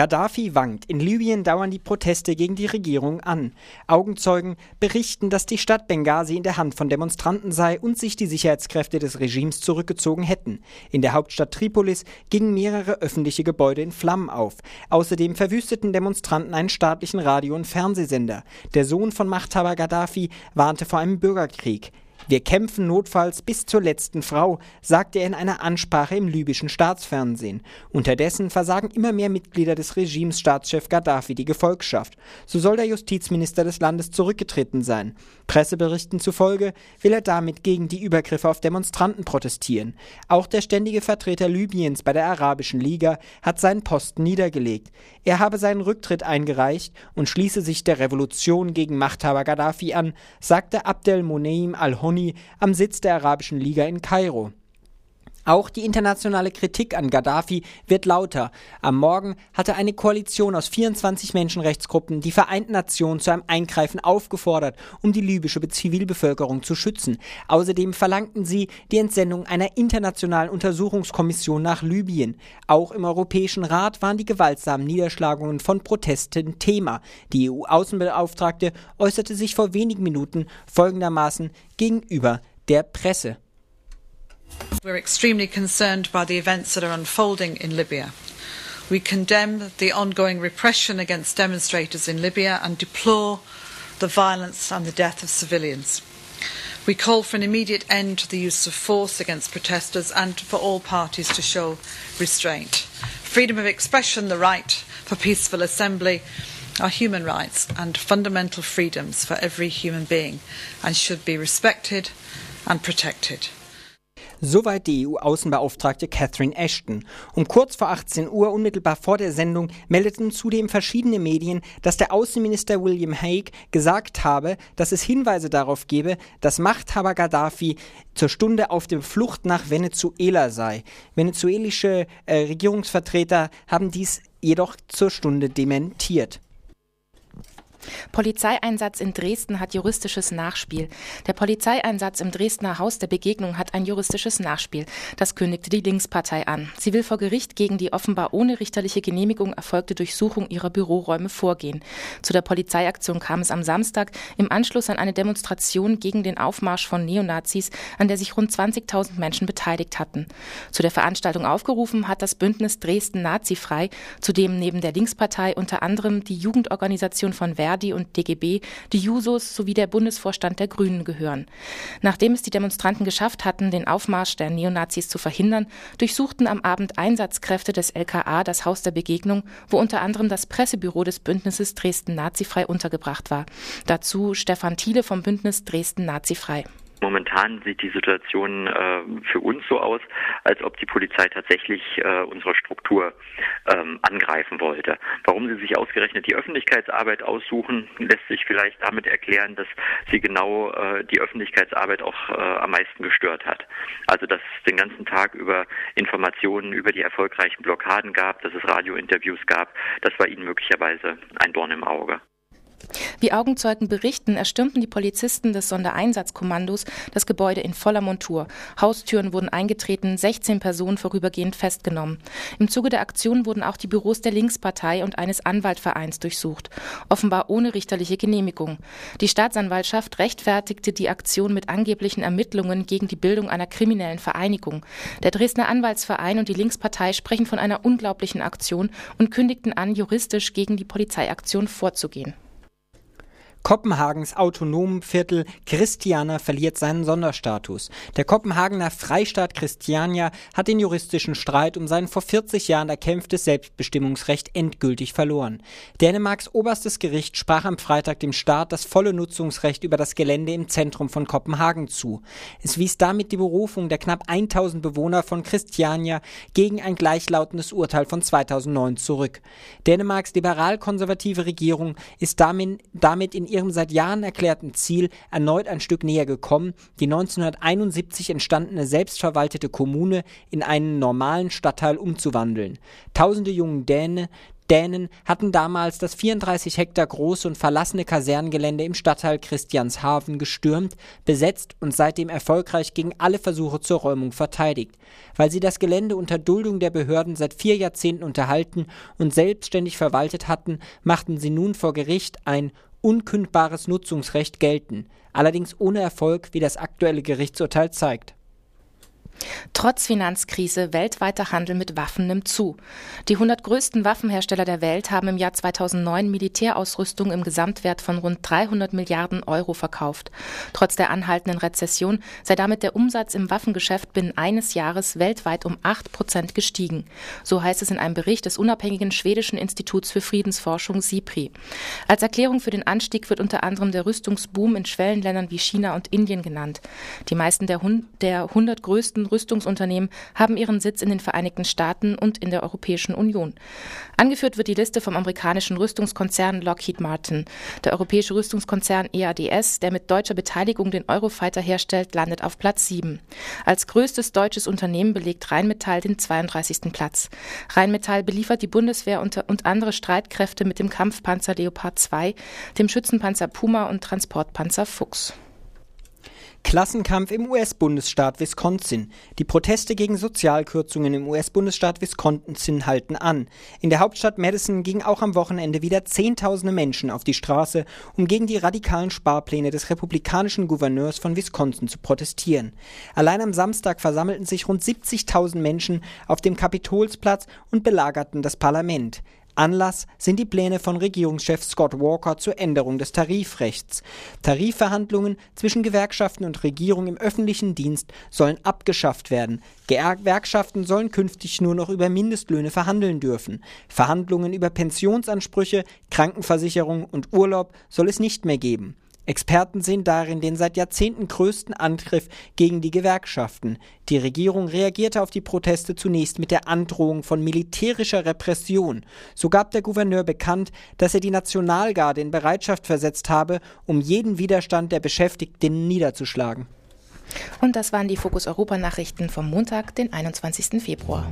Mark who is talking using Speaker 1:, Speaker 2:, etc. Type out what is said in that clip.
Speaker 1: Gaddafi wankt. In Libyen dauern die Proteste gegen die Regierung an. Augenzeugen berichten, dass die Stadt Benghazi in der Hand von Demonstranten sei und sich die Sicherheitskräfte des Regimes zurückgezogen hätten. In der Hauptstadt Tripolis gingen mehrere öffentliche Gebäude in Flammen auf. Außerdem verwüsteten Demonstranten einen staatlichen Radio- und Fernsehsender. Der Sohn von Machthaber Gaddafi warnte vor einem Bürgerkrieg. Wir kämpfen notfalls bis zur letzten Frau, sagte er in einer Ansprache im libyschen Staatsfernsehen. Unterdessen versagen immer mehr Mitglieder des Regimes Staatschef Gaddafi die Gefolgschaft. So soll der Justizminister des Landes zurückgetreten sein. Presseberichten zufolge will er damit gegen die Übergriffe auf Demonstranten protestieren. Auch der ständige Vertreter Libyens bei der Arabischen Liga hat seinen Posten niedergelegt. Er habe seinen Rücktritt eingereicht und schließe sich der Revolution gegen Machthaber Gaddafi an, sagte Abdel Moneim al-Honi Juni am Sitz der Arabischen Liga in Kairo. Auch die internationale Kritik an Gaddafi wird lauter. Am Morgen hatte eine Koalition aus 24 Menschenrechtsgruppen die Vereinten Nationen zu einem Eingreifen aufgefordert, um die libysche Zivilbevölkerung zu schützen. Außerdem verlangten sie die Entsendung einer internationalen Untersuchungskommission nach Libyen. Auch im Europäischen Rat waren die gewaltsamen Niederschlagungen von Protesten Thema. Die EU-Außenbeauftragte äußerte sich vor wenigen Minuten folgendermaßen gegenüber der Presse.
Speaker 2: We're extremely concerned by the events that are unfolding in Libya. We condemn the ongoing repression against demonstrators in Libya and deplore the violence and the death of civilians. We call for an immediate end to the use of force against protesters and for all parties to show restraint. Freedom of expression, the right for peaceful assembly, are human rights and fundamental freedoms for every human being and should be respected and protected.
Speaker 1: Soweit die EU-Außenbeauftragte Catherine Ashton. Um kurz vor 18 Uhr, unmittelbar vor der Sendung, meldeten zudem verschiedene Medien, dass der Außenminister William Hague gesagt habe, dass es Hinweise darauf gebe, dass Machthaber Gaddafi zur Stunde auf der Flucht nach Venezuela sei. Venezuelische äh, Regierungsvertreter haben dies jedoch zur Stunde dementiert.
Speaker 3: Polizeieinsatz in Dresden hat juristisches Nachspiel. Der Polizeieinsatz im Dresdner Haus der Begegnung hat ein juristisches Nachspiel. Das kündigte die Linkspartei an. Sie will vor Gericht gegen die offenbar ohne richterliche Genehmigung erfolgte Durchsuchung ihrer Büroräume vorgehen. Zu der Polizeiaktion kam es am Samstag im Anschluss an eine Demonstration gegen den Aufmarsch von Neonazis, an der sich rund 20.000 Menschen beteiligt hatten. Zu der Veranstaltung aufgerufen hat das Bündnis Dresden Nazifrei, zu dem neben der Linkspartei unter anderem die Jugendorganisation von Werder Verdi und DGB, die Jusos sowie der Bundesvorstand der Grünen gehören. Nachdem es die Demonstranten geschafft hatten, den Aufmarsch der Neonazis zu verhindern, durchsuchten am Abend Einsatzkräfte des LKA das Haus der Begegnung, wo unter anderem das Pressebüro des Bündnisses Dresden Nazifrei untergebracht war. Dazu Stefan Thiele vom Bündnis Dresden Nazifrei.
Speaker 4: Momentan sieht die Situation äh, für uns so aus, als ob die Polizei tatsächlich äh, unsere Struktur ähm, angreifen wollte. Warum sie sich ausgerechnet die Öffentlichkeitsarbeit aussuchen, lässt sich vielleicht damit erklären, dass sie genau äh, die Öffentlichkeitsarbeit auch äh, am meisten gestört hat. Also dass es den ganzen Tag über Informationen über die erfolgreichen Blockaden gab, dass es Radiointerviews gab, das war ihnen möglicherweise ein Dorn im Auge.
Speaker 3: Wie Augenzeugen berichten, erstürmten die Polizisten des Sondereinsatzkommandos das Gebäude in voller Montur. Haustüren wurden eingetreten, 16 Personen vorübergehend festgenommen. Im Zuge der Aktion wurden auch die Büros der Linkspartei und eines Anwaltvereins durchsucht, offenbar ohne richterliche Genehmigung. Die Staatsanwaltschaft rechtfertigte die Aktion mit angeblichen Ermittlungen gegen die Bildung einer kriminellen Vereinigung. Der Dresdner Anwaltsverein und die Linkspartei sprechen von einer unglaublichen Aktion und kündigten an, juristisch gegen die Polizeiaktion vorzugehen.
Speaker 1: Kopenhagens autonomen Viertel Christiania verliert seinen Sonderstatus. Der Kopenhagener Freistaat Christiania hat den juristischen Streit um sein vor 40 Jahren erkämpftes Selbstbestimmungsrecht endgültig verloren. Dänemarks oberstes Gericht sprach am Freitag dem Staat das volle Nutzungsrecht über das Gelände im Zentrum von Kopenhagen zu. Es wies damit die Berufung der knapp 1000 Bewohner von Christiania gegen ein gleichlautendes Urteil von 2009 zurück. Dänemarks liberal-konservative Regierung ist damit, damit in ihrem seit Jahren erklärten Ziel erneut ein Stück näher gekommen, die 1971 entstandene selbstverwaltete Kommune in einen normalen Stadtteil umzuwandeln. Tausende jungen Däne, Dänen hatten damals das 34 Hektar große und verlassene Kasernengelände im Stadtteil Christianshafen gestürmt, besetzt und seitdem erfolgreich gegen alle Versuche zur Räumung verteidigt. Weil sie das Gelände unter Duldung der Behörden seit vier Jahrzehnten unterhalten und selbstständig verwaltet hatten, machten sie nun vor Gericht ein unkündbares Nutzungsrecht gelten, allerdings ohne Erfolg, wie das aktuelle Gerichtsurteil zeigt.
Speaker 3: Trotz Finanzkrise weltweiter Handel mit Waffen nimmt zu. Die 100 größten Waffenhersteller der Welt haben im Jahr 2009 Militärausrüstung im Gesamtwert von rund 300 Milliarden Euro verkauft. Trotz der anhaltenden Rezession sei damit der Umsatz im Waffengeschäft binnen eines Jahres weltweit um 8 Prozent gestiegen. So heißt es in einem Bericht des unabhängigen schwedischen Instituts für Friedensforschung SIPRI. Als Erklärung für den Anstieg wird unter anderem der Rüstungsboom in Schwellenländern wie China und Indien genannt. Die meisten der, der 100 größten Rüstungsunternehmen haben ihren Sitz in den Vereinigten Staaten und in der Europäischen Union. Angeführt wird die Liste vom amerikanischen Rüstungskonzern Lockheed Martin. Der europäische Rüstungskonzern EADS, der mit deutscher Beteiligung den Eurofighter herstellt, landet auf Platz 7. Als größtes deutsches Unternehmen belegt Rheinmetall den 32. Platz. Rheinmetall beliefert die Bundeswehr und andere Streitkräfte mit dem Kampfpanzer Leopard 2, dem Schützenpanzer Puma und Transportpanzer Fuchs.
Speaker 1: Klassenkampf im US-Bundesstaat Wisconsin. Die Proteste gegen Sozialkürzungen im US-Bundesstaat Wisconsin halten an. In der Hauptstadt Madison gingen auch am Wochenende wieder Zehntausende Menschen auf die Straße, um gegen die radikalen Sparpläne des republikanischen Gouverneurs von Wisconsin zu protestieren. Allein am Samstag versammelten sich rund 70.000 Menschen auf dem Kapitolsplatz und belagerten das Parlament. Anlass sind die Pläne von Regierungschef Scott Walker zur Änderung des Tarifrechts. Tarifverhandlungen zwischen Gewerkschaften und Regierung im öffentlichen Dienst sollen abgeschafft werden. Gewerkschaften sollen künftig nur noch über Mindestlöhne verhandeln dürfen. Verhandlungen über Pensionsansprüche, Krankenversicherung und Urlaub soll es nicht mehr geben. Experten sehen darin den seit Jahrzehnten größten Angriff gegen die Gewerkschaften. Die Regierung reagierte auf die Proteste zunächst mit der Androhung von militärischer Repression. So gab der Gouverneur bekannt, dass er die Nationalgarde in Bereitschaft versetzt habe, um jeden Widerstand der Beschäftigten niederzuschlagen.
Speaker 3: Und das waren die Fokus Europa Nachrichten vom Montag, den 21. Februar.